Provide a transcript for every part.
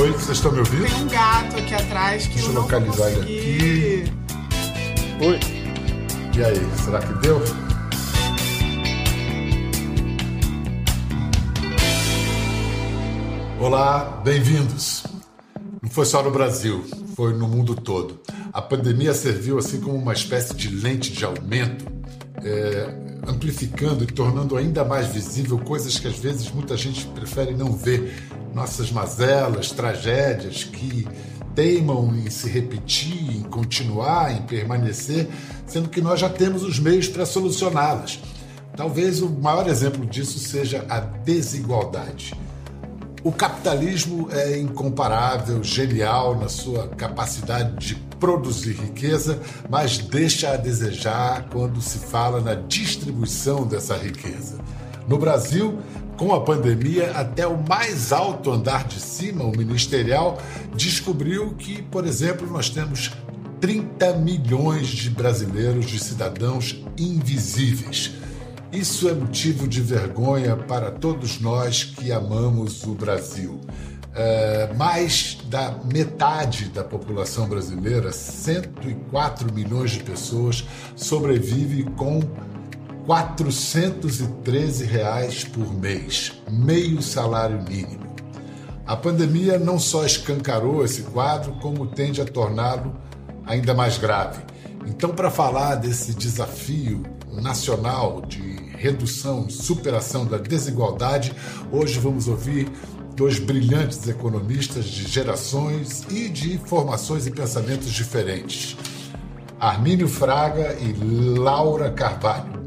Oi, vocês estão me ouvindo? Tem um gato aqui atrás que Deixa eu localizar ele aqui. Oi. E aí, será que deu? Olá, bem-vindos. Não foi só no Brasil, foi no mundo todo. A pandemia serviu assim como uma espécie de lente de aumento, é, amplificando e tornando ainda mais visível coisas que às vezes muita gente prefere não ver. Nossas mazelas, tragédias que teimam em se repetir, em continuar, em permanecer, sendo que nós já temos os meios para solucioná-las. Talvez o maior exemplo disso seja a desigualdade. O capitalismo é incomparável, genial na sua capacidade de produzir riqueza, mas deixa a desejar quando se fala na distribuição dessa riqueza. No Brasil, com a pandemia, até o mais alto andar de cima, o ministerial, descobriu que, por exemplo, nós temos 30 milhões de brasileiros, de cidadãos invisíveis. Isso é motivo de vergonha para todos nós que amamos o Brasil. É, mais da metade da população brasileira, 104 milhões de pessoas, sobrevive com 413 reais por mês, meio salário mínimo. A pandemia não só escancarou esse quadro, como tende a torná-lo ainda mais grave. Então, para falar desse desafio nacional de redução e superação da desigualdade, hoje vamos ouvir dois brilhantes economistas de gerações e de formações e pensamentos diferentes. Armínio Fraga e Laura Carvalho.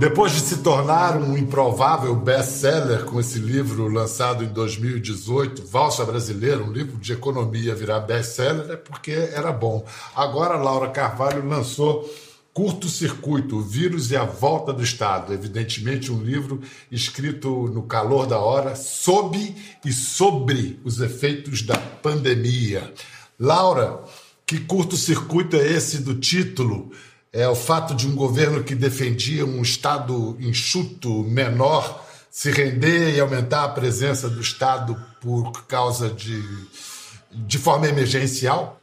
Depois de se tornar um improvável best-seller com esse livro lançado em 2018, Valsa Brasileira, um livro de economia virar best-seller, é porque era bom. Agora, Laura Carvalho lançou Curto Circuito, o vírus e a volta do Estado. Evidentemente, um livro escrito no calor da hora, sob e sobre os efeitos da pandemia. Laura, que curto-circuito é esse do título? É o fato de um governo que defendia um Estado enxuto, menor, se render e aumentar a presença do Estado por causa de. de forma emergencial?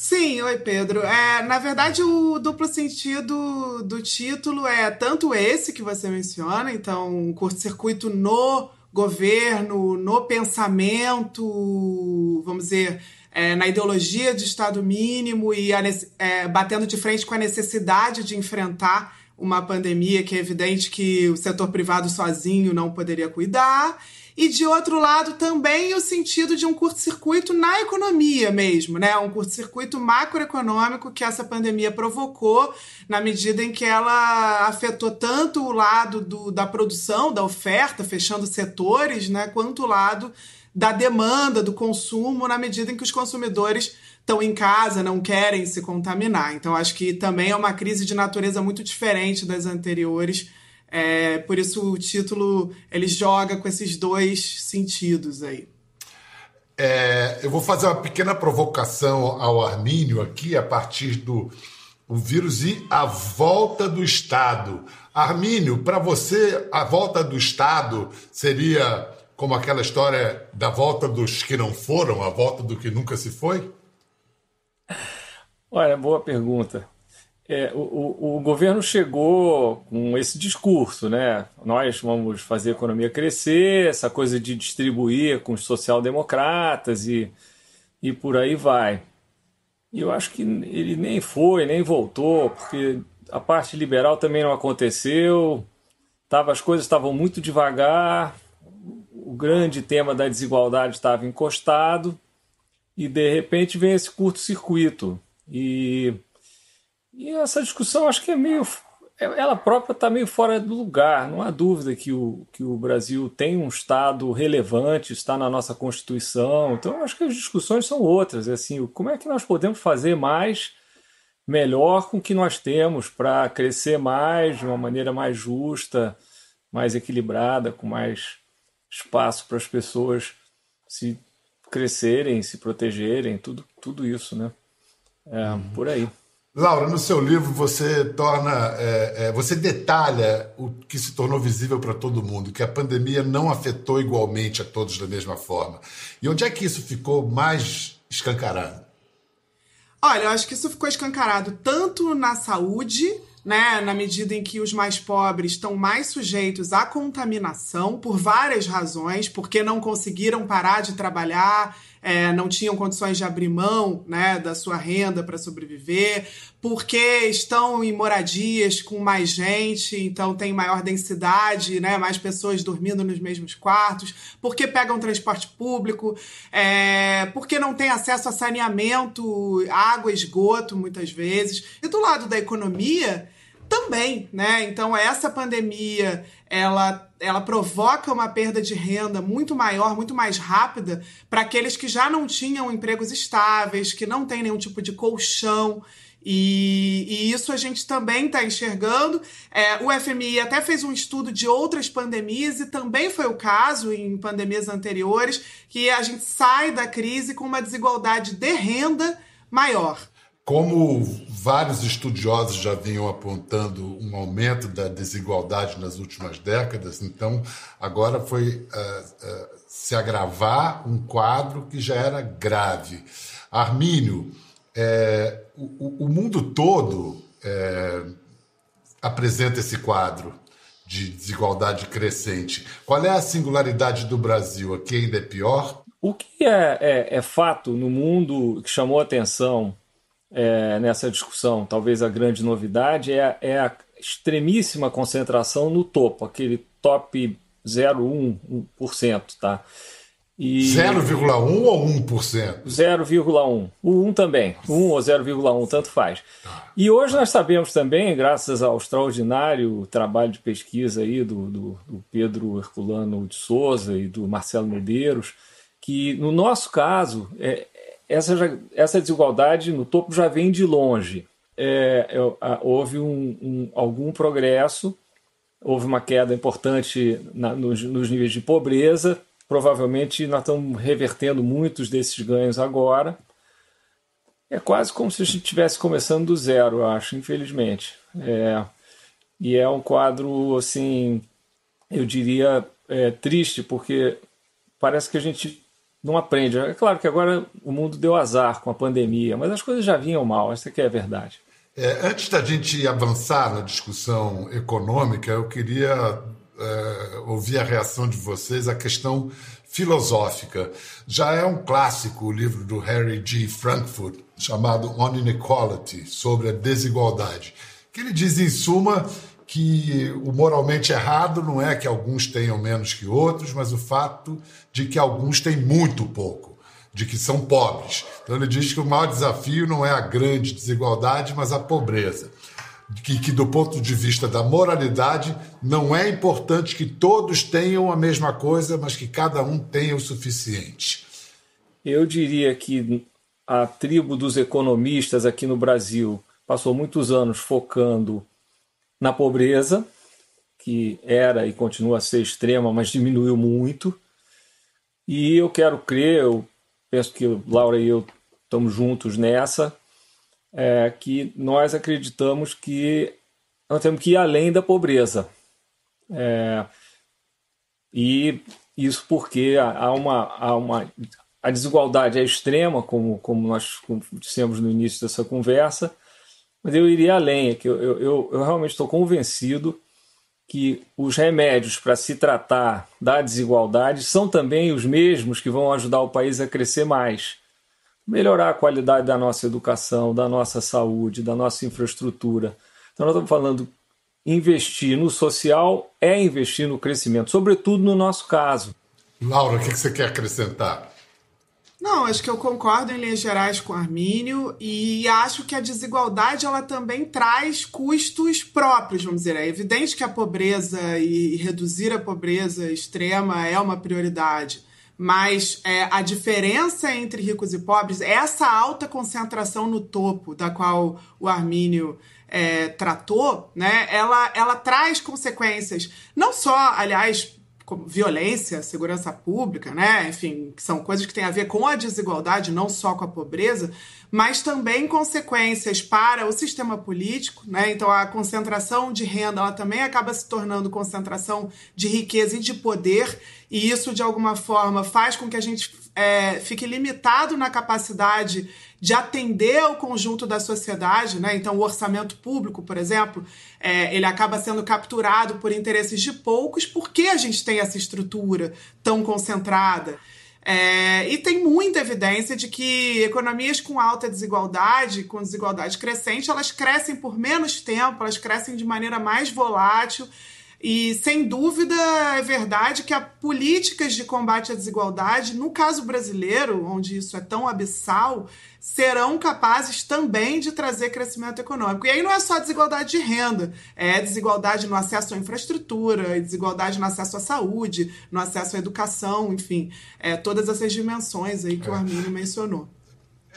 Sim, oi Pedro. É, na verdade, o duplo sentido do título é tanto esse que você menciona, então, um curto-circuito no governo, no pensamento, vamos dizer, é, na ideologia de Estado mínimo e a, é, batendo de frente com a necessidade de enfrentar uma pandemia que é evidente que o setor privado sozinho não poderia cuidar. E de outro lado, também o sentido de um curto-circuito na economia mesmo, né? Um curto-circuito macroeconômico que essa pandemia provocou, na medida em que ela afetou tanto o lado do, da produção, da oferta, fechando setores, né? Quanto o lado da demanda, do consumo, na medida em que os consumidores estão em casa, não querem se contaminar. Então, acho que também é uma crise de natureza muito diferente das anteriores. É, por isso o título ele joga com esses dois sentidos aí. É, eu vou fazer uma pequena provocação ao Armínio aqui a partir do o vírus e a volta do Estado. Armínio, para você, a volta do Estado seria como aquela história da volta dos que não foram, a volta do que nunca se foi? Olha, boa pergunta. É, o, o, o, governo chegou com esse discurso, né? Nós vamos fazer a economia crescer, essa coisa de distribuir com os social-democratas e, e por aí vai. E eu acho que ele nem foi, nem voltou, porque a parte liberal também não aconteceu, tava, as coisas estavam muito devagar, o grande tema da desigualdade estava encostado e de repente vem esse curto-circuito. E, e essa discussão acho que é meio. Ela própria está meio fora do lugar. Não há dúvida que o, que o Brasil tem um Estado relevante, está na nossa Constituição. Então acho que as discussões são outras. É assim, como é que nós podemos fazer mais, melhor com o que nós temos para crescer mais de uma maneira mais justa, mais equilibrada, com mais espaço para as pessoas se crescerem, se protegerem, tudo, tudo isso, né? É, uhum. Por aí. Laura, no seu livro você torna, é, é, você detalha o que se tornou visível para todo mundo, que a pandemia não afetou igualmente a todos da mesma forma. E onde é que isso ficou mais escancarado? Olha, eu acho que isso ficou escancarado tanto na saúde, né, na medida em que os mais pobres estão mais sujeitos à contaminação por várias razões, porque não conseguiram parar de trabalhar, é, não tinham condições de abrir mão né, da sua renda para sobreviver, porque estão em moradias com mais gente, então tem maior densidade, né, mais pessoas dormindo nos mesmos quartos, porque pegam transporte público, é, porque não tem acesso a saneamento, água, esgoto, muitas vezes. E do lado da economia, também, né? Então essa pandemia ela ela provoca uma perda de renda muito maior, muito mais rápida para aqueles que já não tinham empregos estáveis, que não têm nenhum tipo de colchão. E, e isso a gente também está enxergando. É, o FMI até fez um estudo de outras pandemias, e também foi o caso em pandemias anteriores, que a gente sai da crise com uma desigualdade de renda maior. Como vários estudiosos já vinham apontando um aumento da desigualdade nas últimas décadas, então agora foi uh, uh, se agravar um quadro que já era grave. Armínio, é, o, o, mundo todo é, apresenta esse quadro de desigualdade crescente. Qual é a singularidade do Brasil? Aqui ainda é pior? O que é, é, é fato no mundo que chamou atenção é, nessa discussão, talvez a grande novidade, é, é a extremíssima concentração no topo, aquele top 0,1%, tá? E... 0,1 ou 1%? 0,1. O 1 também. 1 ou 0,1, tanto faz. Tá. E hoje nós sabemos também, graças ao extraordinário trabalho de pesquisa aí do, do, do Pedro Herculano de Souza e do Marcelo Medeiros, que no nosso caso é, essa, já, essa desigualdade no topo já vem de longe. É, é, houve um, um, algum progresso, houve uma queda importante na, nos, nos, níveis de pobreza. Provavelmente nós estamos revertendo muitos desses ganhos agora. É quase como se a gente estivesse começando do zero, eu acho, infelizmente. É, e é um quadro, assim, eu diria, é, triste, porque parece que a gente não aprende. É claro que agora o mundo deu azar com a pandemia, mas as coisas já vinham mal, essa que é a verdade. É, antes da gente avançar na discussão econômica, eu queria é, ouvir a reação de vocês à questão filosófica. Já é um clássico o livro do Harry G. Frankfurt, chamado On Inequality, sobre a desigualdade, que ele diz, em suma, que o moralmente errado não é que alguns tenham menos que outros, mas o fato de que alguns têm muito pouco, de que são pobres. Então ele diz que o maior desafio não é a grande desigualdade, mas a pobreza. Que, que do ponto de vista da moralidade não é importante que todos tenham a mesma coisa, mas que cada um tenha o suficiente. Eu diria que a tribo dos economistas aqui no Brasil passou muitos anos focando na pobreza, que era e continua a ser extrema, mas diminuiu muito. E eu quero crer, eu penso que Laura e eu estamos juntos nessa, é, que nós acreditamos que nós temos que ir além da pobreza. É, e isso porque há uma, há uma a desigualdade é extrema, como, como nós dissemos no início dessa conversa, mas eu iria além, é que eu, eu, eu realmente estou convencido que os remédios para se tratar da desigualdade são também os mesmos que vão ajudar o país a crescer mais. Melhorar a qualidade da nossa educação, da nossa saúde, da nossa infraestrutura. Então, nós estamos falando investir no social é investir no crescimento, sobretudo no nosso caso. Laura, o que você quer acrescentar? Não, acho que eu concordo em linhas gerais com o Armínio e acho que a desigualdade ela também traz custos próprios, vamos dizer. É evidente que a pobreza e reduzir a pobreza extrema é uma prioridade, mas é, a diferença entre ricos e pobres, essa alta concentração no topo, da qual o Armínio é, tratou, né, ela, ela traz consequências, não só, aliás, violência, segurança pública, né? Enfim, são coisas que têm a ver com a desigualdade, não só com a pobreza, mas também consequências para o sistema político, né? Então a concentração de renda, ela também acaba se tornando concentração de riqueza e de poder, e isso de alguma forma faz com que a gente é, fique limitado na capacidade de atender ao conjunto da sociedade, né? Então, o orçamento público, por exemplo, é, ele acaba sendo capturado por interesses de poucos, porque a gente tem essa estrutura tão concentrada. É, e tem muita evidência de que economias com alta desigualdade, com desigualdade crescente, elas crescem por menos tempo, elas crescem de maneira mais volátil e sem dúvida é verdade que há políticas de combate à desigualdade, no caso brasileiro, onde isso é tão abissal, serão capazes também de trazer crescimento econômico. E aí não é só desigualdade de renda, é desigualdade no acesso à infraestrutura, desigualdade no acesso à saúde, no acesso à educação, enfim, é, todas essas dimensões aí que é. o Arminio mencionou.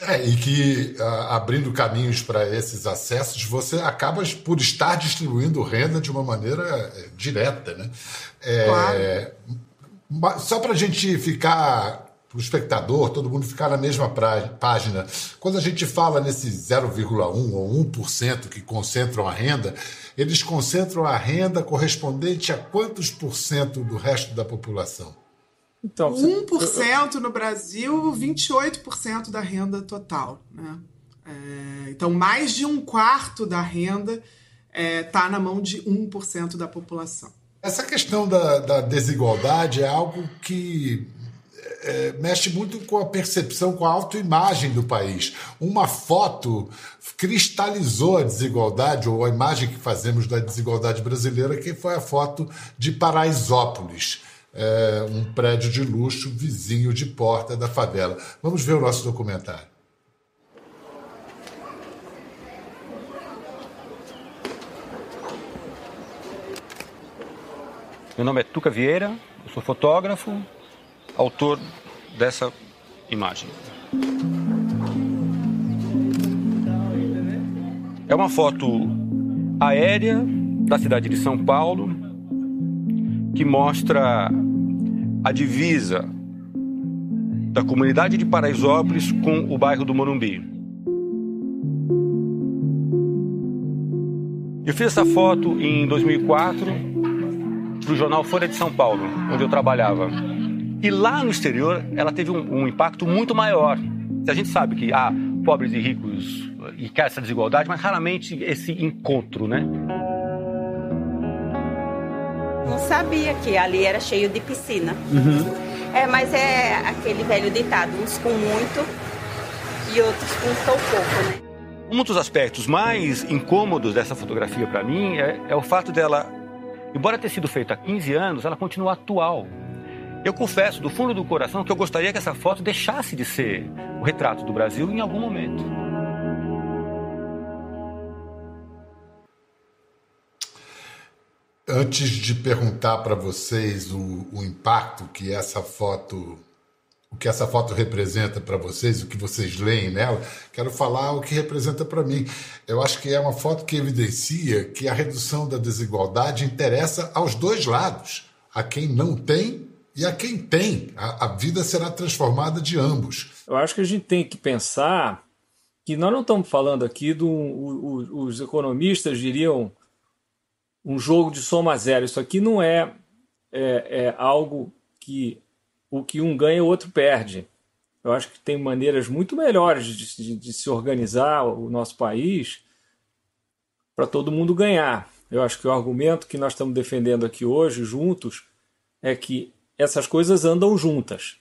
É, e que abrindo caminhos para esses acessos, você acaba por estar distribuindo renda de uma maneira é, direta. Né? É, claro. Só para a gente ficar, para o espectador, todo mundo ficar na mesma página, quando a gente fala nesse 0,1 ou 1% que concentram a renda, eles concentram a renda correspondente a quantos por cento do resto da população? Então, 1% no Brasil, 28% da renda total. Né? É, então, mais de um quarto da renda está é, tá na mão de 1% da população. Essa questão da, da desigualdade é algo que é, mexe muito com a percepção, com a autoimagem do país. Uma foto cristalizou a desigualdade, ou a imagem que fazemos da desigualdade brasileira, que foi a foto de Paraisópolis é, um prédio de luxo vizinho de porta da favela. Vamos ver o nosso documentário. Meu nome é Tuca Vieira, eu sou fotógrafo, autor dessa imagem. É uma foto aérea da cidade de São Paulo, que mostra a divisa da comunidade de Paraisópolis com o bairro do Morumbi. Eu fiz essa foto em 2004 para o jornal Folha de São Paulo, onde eu trabalhava. E lá no exterior ela teve um, um impacto muito maior. A gente sabe que há pobres e ricos e quer essa desigualdade, mas raramente esse encontro, né? Não sabia que ali era cheio de piscina. Uhum. É, mas é aquele velho ditado, uns com muito e outros com tão pouco, né? Um dos aspectos mais incômodos dessa fotografia para mim é, é, o fato dela, embora ter sido feita há 15 anos, ela continua atual. Eu confesso do fundo do coração que eu gostaria que essa foto deixasse de ser o retrato do Brasil em algum momento. Antes de perguntar para vocês o, o, impacto que essa foto, o que essa foto representa para vocês, o que vocês leem nela, quero falar o que representa para mim. Eu acho que é uma foto que evidencia que a redução da desigualdade interessa aos dois lados, a quem não tem e a quem tem. A, a vida será transformada de ambos. Eu acho que a gente tem que pensar que nós não estamos falando aqui do. Os economistas diriam um jogo de soma zero. Isso aqui não é, é, é algo que o que um ganha o outro perde. Eu acho que tem maneiras muito melhores de, de, de se organizar o nosso país para todo mundo ganhar. Eu acho que o argumento que nós estamos defendendo aqui hoje, juntos, é que essas coisas andam juntas.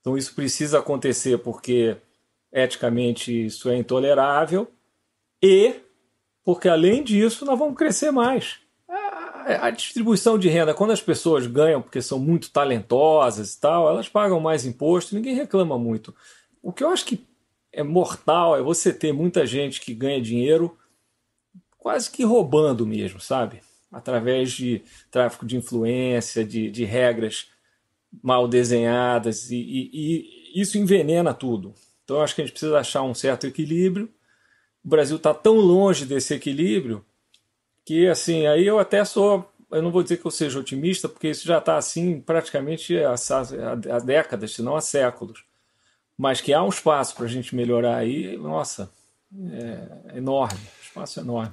Então isso precisa acontecer porque eticamente isso é intolerável e porque além disso nós vamos crescer mais. A, distribuição de renda, quando as pessoas ganham porque são muito talentosas e tal, elas pagam mais imposto, ninguém reclama muito. O que eu acho que é mortal é você ter muita gente que ganha dinheiro quase que roubando mesmo, sabe? Através de tráfico de influência, de, de regras mal desenhadas, e, e, e isso envenena tudo. Então acho que a gente precisa achar um certo equilíbrio o Brasil está tão longe desse equilíbrio que, assim, aí eu até sou eu não vou dizer que eu seja otimista, porque isso já está assim praticamente há, há, décadas, se não há séculos. Mas que há um espaço para a gente melhorar aí, nossa, é enorme, espaço enorme.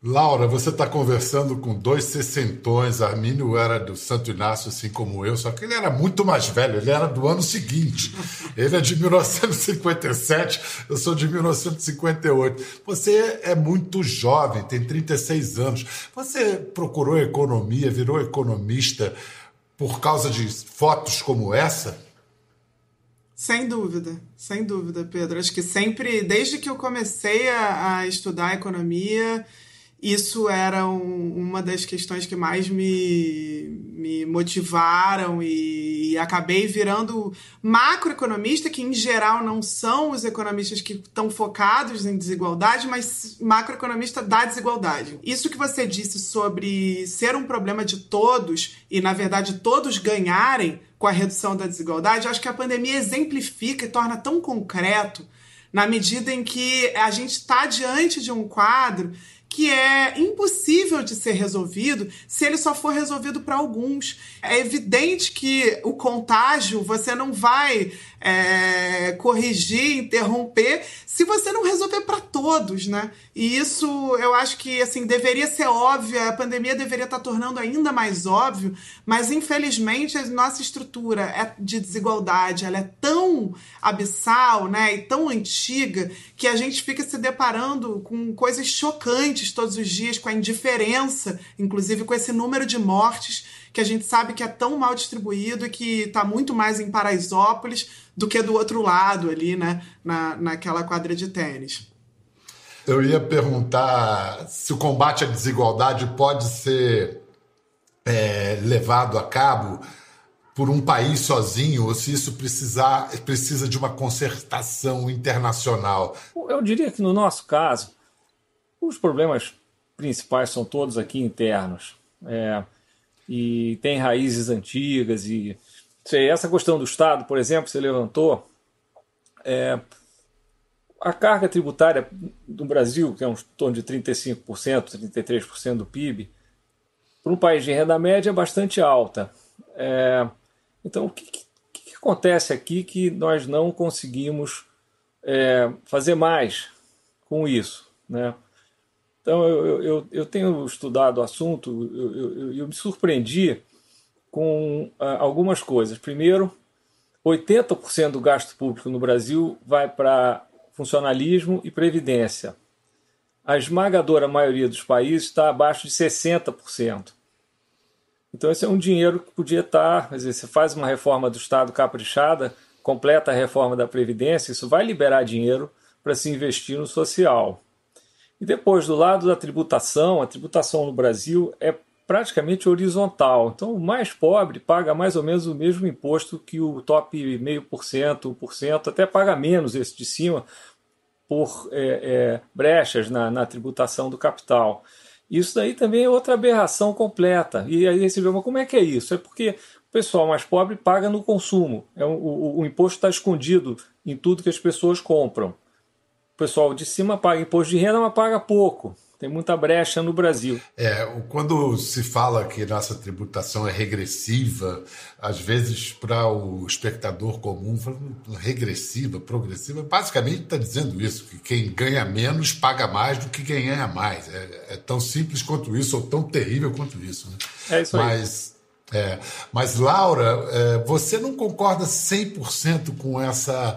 Laura, você está conversando com dois sessentões. Armínio era do Santo Inácio, assim como eu, só que ele era muito mais velho, ele era do ano seguinte. Ele é de 1957, eu sou de 1958. Você é muito jovem, tem 36 anos. Você procurou economia, virou economista por causa de fotos como essa? Sem dúvida, sem dúvida, Pedro. Acho que sempre, desde que eu comecei a, a estudar economia, isso era um, uma das questões que mais me, me motivaram e, e, acabei virando macroeconomista, que em geral não são os economistas que estão focados em desigualdade, mas macroeconomista da desigualdade. Isso que você disse sobre ser um problema de todos e, na verdade, todos ganharem com a redução da desigualdade, acho que a pandemia exemplifica e torna tão concreto na medida em que a gente está diante de um quadro que é impossível de ser resolvido se ele só for resolvido para alguns. É evidente que o contágio você não vai é, corrigir, interromper, se você não resolver para todos, né? E isso eu acho que assim deveria ser óbvio, a pandemia deveria estar tá tornando ainda mais óbvio, mas infelizmente a nossa estrutura é de desigualdade, ela é tão abissal, né, e tão antiga que a gente fica se deparando com coisas chocantes todos os dias, com a indiferença, inclusive com esse número de mortes que a gente sabe que é tão mal distribuído e que está muito mais em Paraisópolis do que do outro lado ali, né, na, naquela quadra de tênis. Eu ia perguntar se o combate à desigualdade pode ser é, levado a cabo por um país sozinho ou se isso precisar, precisa de uma concertação internacional. Eu diria que no nosso caso, os problemas principais são todos aqui internos. É, e tem raízes antigas e sei, essa questão do Estado, por exemplo, você levantou, é, a carga tributária do Brasil, que é um torno de 35%, 33% do PIB, para um país de renda média é bastante alta. É, então, o que, que, que, acontece aqui que nós não conseguimos é, fazer mais com isso? Né? Então, eu, eu, eu tenho estudado o assunto e eu, eu, eu, me surpreendi com ah, algumas coisas. Primeiro, 80% do gasto público no Brasil vai para funcionalismo e previdência. A esmagadora maioria dos países está abaixo de 60%. Então, esse é um dinheiro que podia estar. Quer dizer, você faz uma reforma do Estado caprichada, completa a reforma da Previdência, isso vai liberar dinheiro para se investir no social. E depois, do lado da tributação, a tributação no Brasil é praticamente horizontal. Então, o mais pobre paga mais ou menos o mesmo imposto que o top 0,5%, 1%, até paga menos esse de cima por é, é, brechas na, na, tributação do capital. Isso daí também é outra aberração completa. E aí você vê, mas como é que é isso? É porque o pessoal mais pobre paga no consumo. É, o, o, o imposto está escondido em tudo que as pessoas compram pessoal de cima paga imposto de renda, mas paga pouco. Tem muita brecha no Brasil. É, quando se fala que nossa tributação é regressiva, às vezes para o espectador comum, regressiva, progressiva, basicamente está dizendo isso, que quem ganha menos paga mais do que quem ganha mais. É, é tão simples quanto isso, ou tão terrível quanto isso. Né? É isso aí. Mas, é, mas Laura, é, você não concorda 100% com essa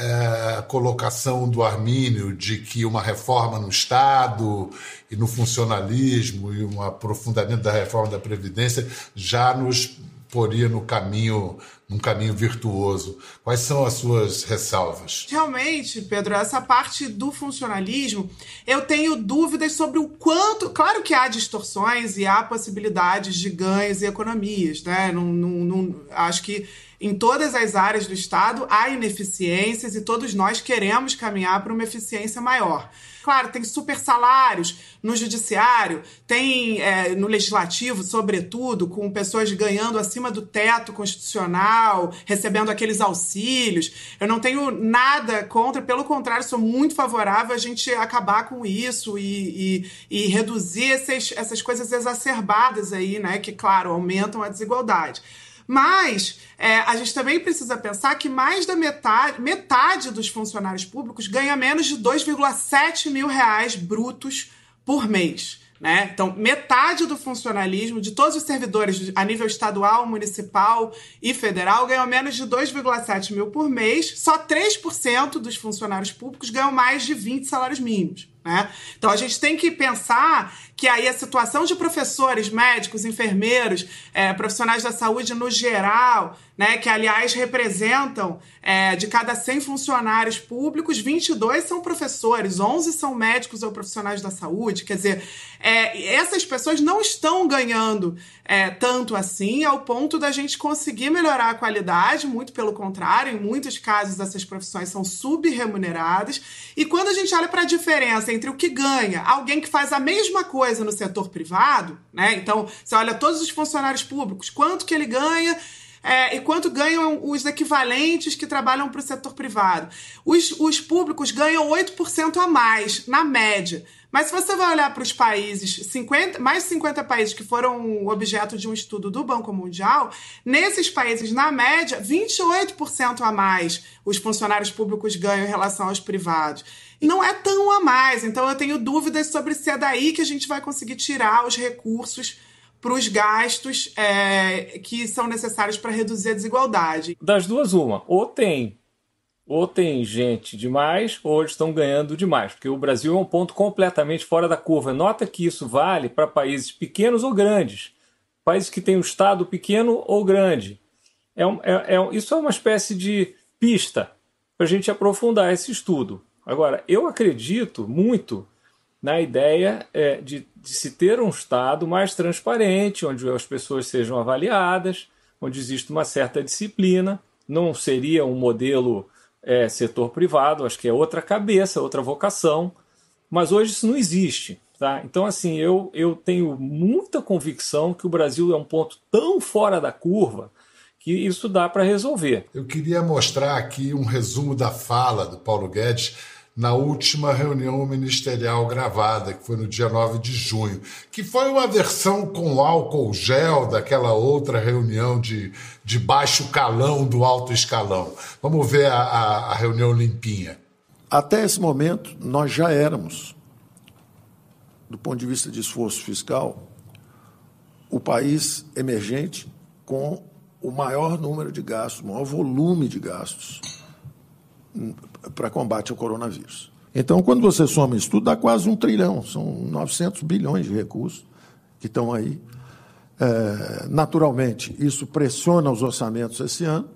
é, colocação do Armínio de que uma reforma no Estado e no funcionalismo e um aprofundamento da reforma da Previdência já nos poria no caminho num caminho virtuoso. Quais são as suas ressalvas? Realmente, Pedro, essa parte do funcionalismo, eu tenho dúvidas sobre o quanto. Claro que há distorções e há possibilidades de ganhos e economias, né? Não, não, não, acho que em todas as áreas do Estado há ineficiências e todos nós queremos caminhar para uma eficiência maior. Claro, tem super salários no judiciário, tem é, no legislativo, sobretudo, com pessoas ganhando acima do teto constitucional, recebendo aqueles auxílios. Eu não tenho nada contra, pelo contrário, sou muito favorável a gente acabar com isso e, e, e reduzir esses, essas coisas exacerbadas aí, né? Que, claro, aumentam a desigualdade. Mas é, a gente também precisa pensar que mais da metade, metade dos funcionários públicos ganha menos de 2,7 mil reais brutos por mês. Né? Então, metade do funcionalismo de todos os servidores a nível estadual, municipal e federal ganham menos de 2,7 mil por mês. Só 3% dos funcionários públicos ganham mais de 20 salários mínimos. Né? Então a gente tem que pensar que aí a situação de professores, médicos, enfermeiros, é, profissionais da saúde no geral, né, que aliás representam é, de cada 100 funcionários públicos, 22 são professores, 11 são médicos ou profissionais da saúde. Quer dizer, é, essas pessoas não estão ganhando é, tanto assim ao ponto da gente conseguir melhorar a qualidade, muito pelo contrário, em muitos casos essas profissões são subremuneradas. E quando a gente olha para a diferença entre o que ganha alguém que faz a mesma coisa no setor privado, né? Então, você olha todos os funcionários públicos, quanto que ele ganha é, e quanto ganham os equivalentes que trabalham para o setor privado. Os, os públicos ganham 8% a mais, na média. Mas se você vai olhar para os países, 50, mais de 50 países que foram objeto de um estudo do Banco Mundial, nesses países, na média, 28% a mais os funcionários públicos ganham em relação aos privados. E não é tão a mais, então eu tenho dúvidas sobre se é daí que a gente vai conseguir tirar os recursos para os gastos é, que são necessários para reduzir a desigualdade. Das duas, uma. Ou tem ou tem gente demais ou eles estão ganhando demais, porque o Brasil é um ponto completamente fora da curva. Nota que isso vale para países pequenos ou grandes, países que têm um Estado pequeno ou grande. É, é, é isso é uma espécie de pista para a gente aprofundar esse estudo. Agora, eu acredito muito na ideia é, de, de se ter um Estado mais transparente, onde as pessoas sejam avaliadas, onde existe uma certa disciplina. Não seria um modelo é, setor privado, acho que é outra cabeça, outra vocação, mas hoje isso não existe. Tá? Então, assim, eu, eu tenho muita convicção que o Brasil é um ponto tão fora da curva que isso dá para resolver. Eu queria mostrar aqui um resumo da fala do Paulo Guedes na última reunião ministerial gravada, que foi no dia 9 de junho, que foi uma versão com álcool gel daquela outra reunião de, de baixo calão do alto escalão. Vamos ver a, a, a reunião limpinha. Até esse momento, nós já éramos, do ponto de vista de esforço fiscal, o país emergente com o maior número de gastos, o maior volume de gastos para combate ao coronavírus. Então, quando você soma isso tudo, dá quase um trilhão, são 900 bilhões de recursos que estão aí. É, naturalmente, isso pressiona os orçamentos esse ano,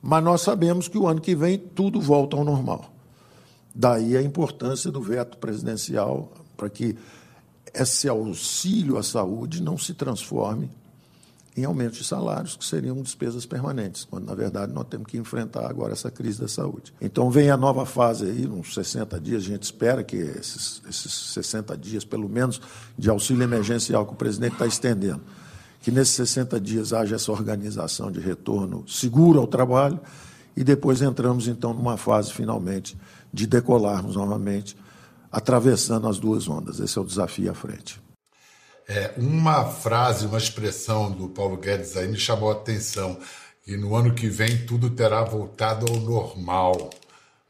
mas nós sabemos que o ano que vem tudo volta ao normal. Daí a importância do veto presidencial para que esse auxílio à saúde não se transforme em aumento de salários, que seriam despesas permanentes, quando, na verdade, nós temos que enfrentar agora essa crise da saúde. Então, vem a nova fase aí, uns 60 dias, a gente espera que esses, esses 60 dias, pelo menos, de auxílio emergencial que o presidente está estendendo, que nesses 60 dias haja essa organização de retorno seguro ao trabalho e depois entramos, então, numa fase, finalmente, de decolarmos novamente, atravessando as duas ondas. Esse é o desafio à frente. É, uma frase, uma expressão do Paulo Guedes aí me chamou a atenção. E no ano que vem tudo terá voltado ao normal.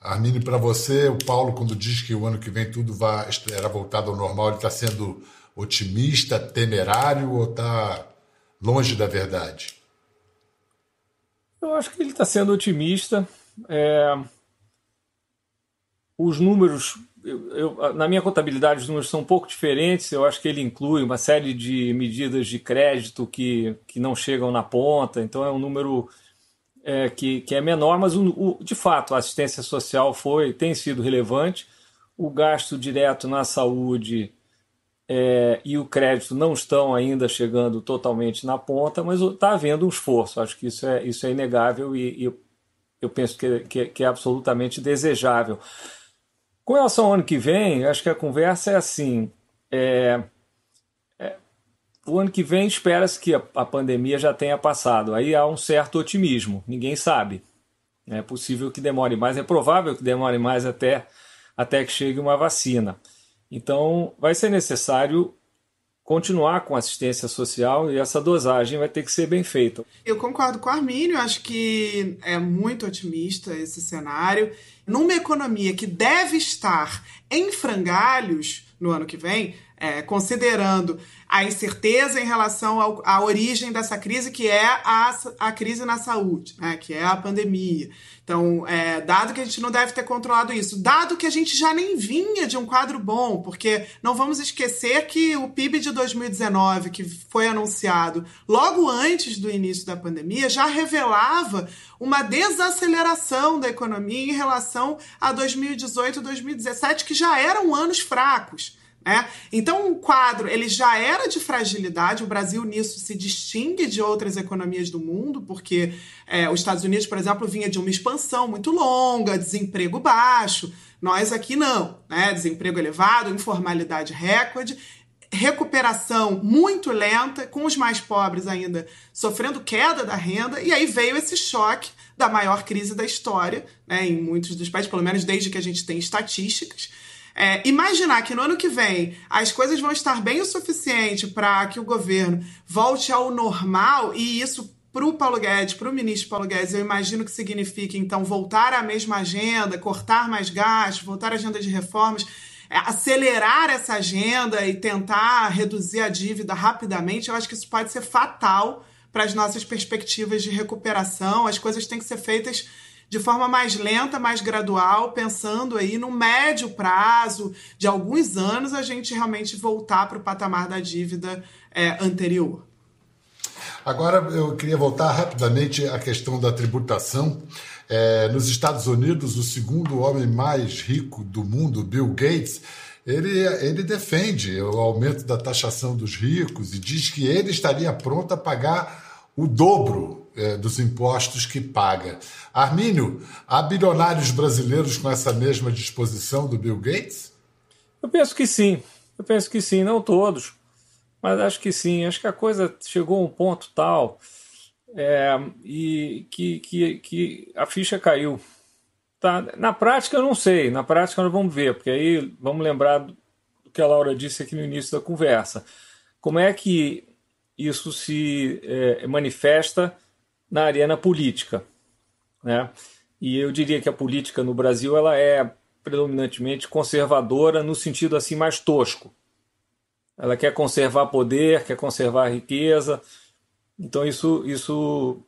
Armine, para você, o Paulo, quando diz que o ano que vem tudo vai, voltado ao normal, ele está sendo otimista, temerário ou está longe da verdade? Eu acho que ele está sendo otimista. É... Os números eu, eu, na minha contabilidade os números são um pouco diferentes. Eu acho que ele inclui uma série de medidas de crédito que, que não chegam na ponta, então é um número é, que, que é menor, mas o, o, de fato a assistência social foi tem sido relevante. O gasto direto na saúde é, e o crédito não estão ainda chegando totalmente na ponta, mas está havendo um esforço. Acho que isso é, isso é inegável e, e eu, penso que, que, que, é absolutamente desejável. Com relação ao ano que vem, acho que a conversa é assim. É, é, o ano que vem espera-se que a, a pandemia já tenha passado. Aí há um certo otimismo, ninguém sabe. É possível que demore mais, é provável que demore mais até, até que chegue uma vacina. Então, vai ser necessário continuar com assistência social e essa dosagem vai ter que ser bem feita. Eu concordo com o Armínio, acho que é muito otimista esse cenário. Numa economia que deve estar em frangalhos no ano que vem, é, considerando a incerteza em relação ao, à origem dessa crise, que é a, a crise na saúde, né, que é a pandemia. Então, é, dado que a gente não deve ter controlado isso, dado que a gente já nem vinha de um quadro bom, porque não vamos esquecer que o PIB de 2019, que foi anunciado logo antes do início da pandemia, já revelava uma desaceleração da economia em relação a 2018 e 2017, que já eram anos fracos. É? Então, o quadro ele já era de fragilidade. O Brasil nisso se distingue de outras economias do mundo, porque é, os Estados Unidos, por exemplo, vinha de uma expansão muito longa, desemprego baixo. Nós aqui não, né? Desemprego elevado, informalidade recorde, recuperação muito lenta, com os mais pobres ainda sofrendo queda da renda, e aí veio esse choque da maior crise da história, né? Em muitos dos países, pelo menos desde que a gente tem estatísticas. É, imaginar que no ano que vem as coisas vão estar bem o suficiente para que o governo volte ao normal e isso para o Paulo Guedes, para o ministro Paulo Guedes, eu imagino que signifique, então, voltar à mesma agenda, cortar mais gastos, voltar à agenda de reformas, é, acelerar essa agenda e tentar reduzir a dívida rapidamente, eu acho que isso pode ser fatal para as nossas perspectivas de recuperação. As coisas têm que ser feitas de forma mais lenta, mais gradual, pensando aí no médio prazo de alguns anos a gente realmente voltar para o patamar da dívida é, anterior. Agora eu queria voltar rapidamente à questão da tributação. É, nos Estados Unidos, o segundo homem mais rico do mundo, Bill Gates, ele, ele defende o aumento da taxação dos ricos e diz que ele estaria pronto a pagar o dobro é, dos impostos que paga. Armínio, há bilionários brasileiros com essa mesma disposição do Bill Gates? Eu penso que sim. Eu penso que sim, não todos, mas acho que sim. Acho que a coisa chegou a um ponto tal é, e que, que, que a ficha caiu. Tá? Na prática, eu não sei. Na prática, nós vamos ver, porque aí vamos lembrar do que a Laura disse aqui no início da conversa. Como é que isso se é, manifesta na arena política. Né? E eu diria que a política no Brasil ela é predominantemente conservadora no sentido assim mais tosco. Ela quer conservar poder, quer conservar riqueza. Então isso, isso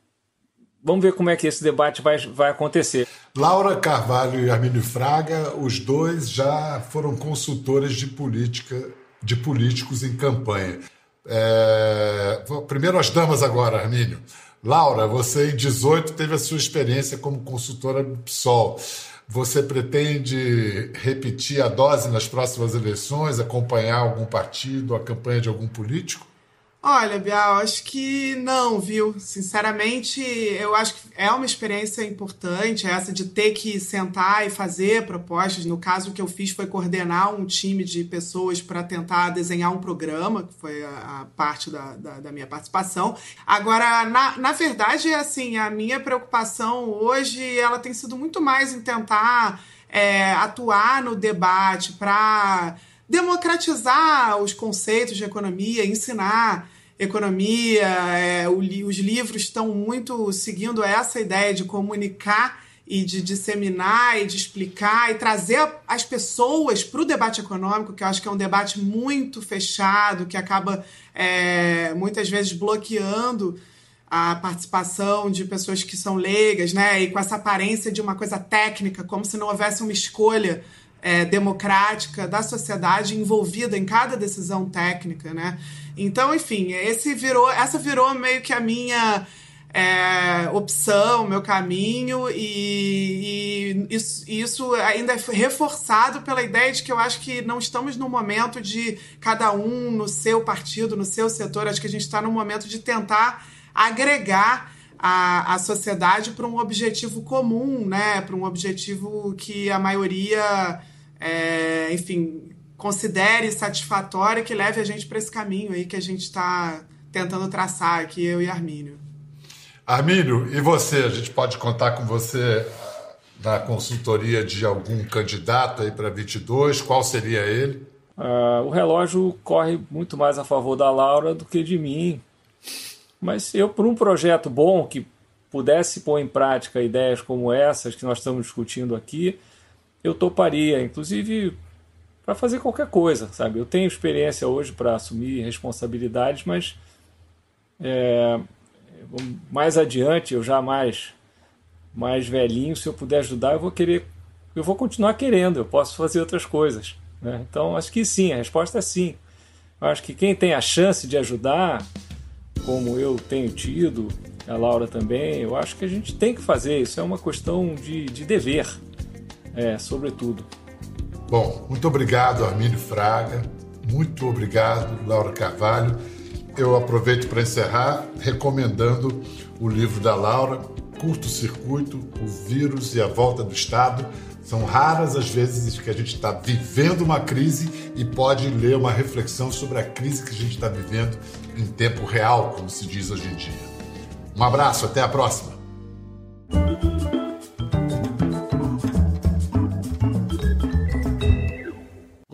vamos ver como é que esse debate vai, vai acontecer. Laura Carvalho e Armínio Fraga, os dois já foram consultores de política, de políticos em campanha. É... Primeiro as damas agora, Armínio. Laura, você em 18 teve a sua experiência como consultora do PSOL. Você pretende repetir a dose nas próximas eleições, acompanhar algum partido, a campanha de algum político? Olha, Bial, acho que não, viu? Sinceramente, eu acho que é uma experiência importante essa de ter que sentar e fazer propostas. No caso, o que eu fiz foi coordenar um time de pessoas para tentar desenhar um programa, que foi a, a parte da, da, da, minha participação. Agora, na, na verdade, assim, a minha preocupação hoje ela tem sido muito mais em tentar é, atuar no debate para democratizar os conceitos de economia, ensinar economia. É, o, os livros estão muito seguindo essa ideia de comunicar e de disseminar e de explicar e trazer as pessoas para o debate econômico, que eu acho que é um debate muito fechado, que acaba é, muitas vezes bloqueando a participação de pessoas que são leigas, né? E com essa aparência de uma coisa técnica, como se não houvesse uma escolha é, democrática da sociedade envolvida em cada decisão técnica, né? Então, enfim, esse virou, essa virou meio que a minha é, opção, meu caminho, e, e isso, isso, ainda é reforçado pela ideia de que eu acho que não estamos no momento de cada um no seu partido, no seu setor, acho que a gente está no momento de tentar agregar a, a sociedade para um objetivo comum, né? para um objetivo que a maioria, é, enfim, considere satisfatório e que leve a gente para esse caminho aí que a gente está tentando traçar aqui, eu e Armínio. Armínio, e você? A gente pode contar com você na consultoria de algum candidato aí para 22? Qual seria ele? Uh, o relógio corre muito mais a favor da Laura do que de mim. Mas eu, por um projeto bom que pudesse pôr em prática ideias como essas que nós estamos discutindo aqui, eu toparia. Inclusive, para fazer qualquer coisa, sabe? Eu tenho experiência hoje para assumir responsabilidades, mas é, mais adiante, eu já mais, mais velhinho, se eu puder ajudar, eu vou querer, eu vou continuar querendo, eu posso fazer outras coisas. Né? Então, acho que sim, a resposta é sim. Eu acho que quem tem a chance de ajudar, como eu tenho tido, a Laura também, eu acho que a gente tem que fazer. Isso é uma questão de, de dever, é, sobretudo. Bom, muito obrigado, Armínio Fraga. Muito obrigado, Laura Carvalho. Eu aproveito para encerrar recomendando o livro da Laura, Curto Circuito, O Vírus e a Volta do Estado. São raras as vezes que a gente está vivendo uma crise e pode ler uma reflexão sobre a crise que a gente está vivendo em tempo real, como se diz hoje em dia. Um abraço, até a próxima!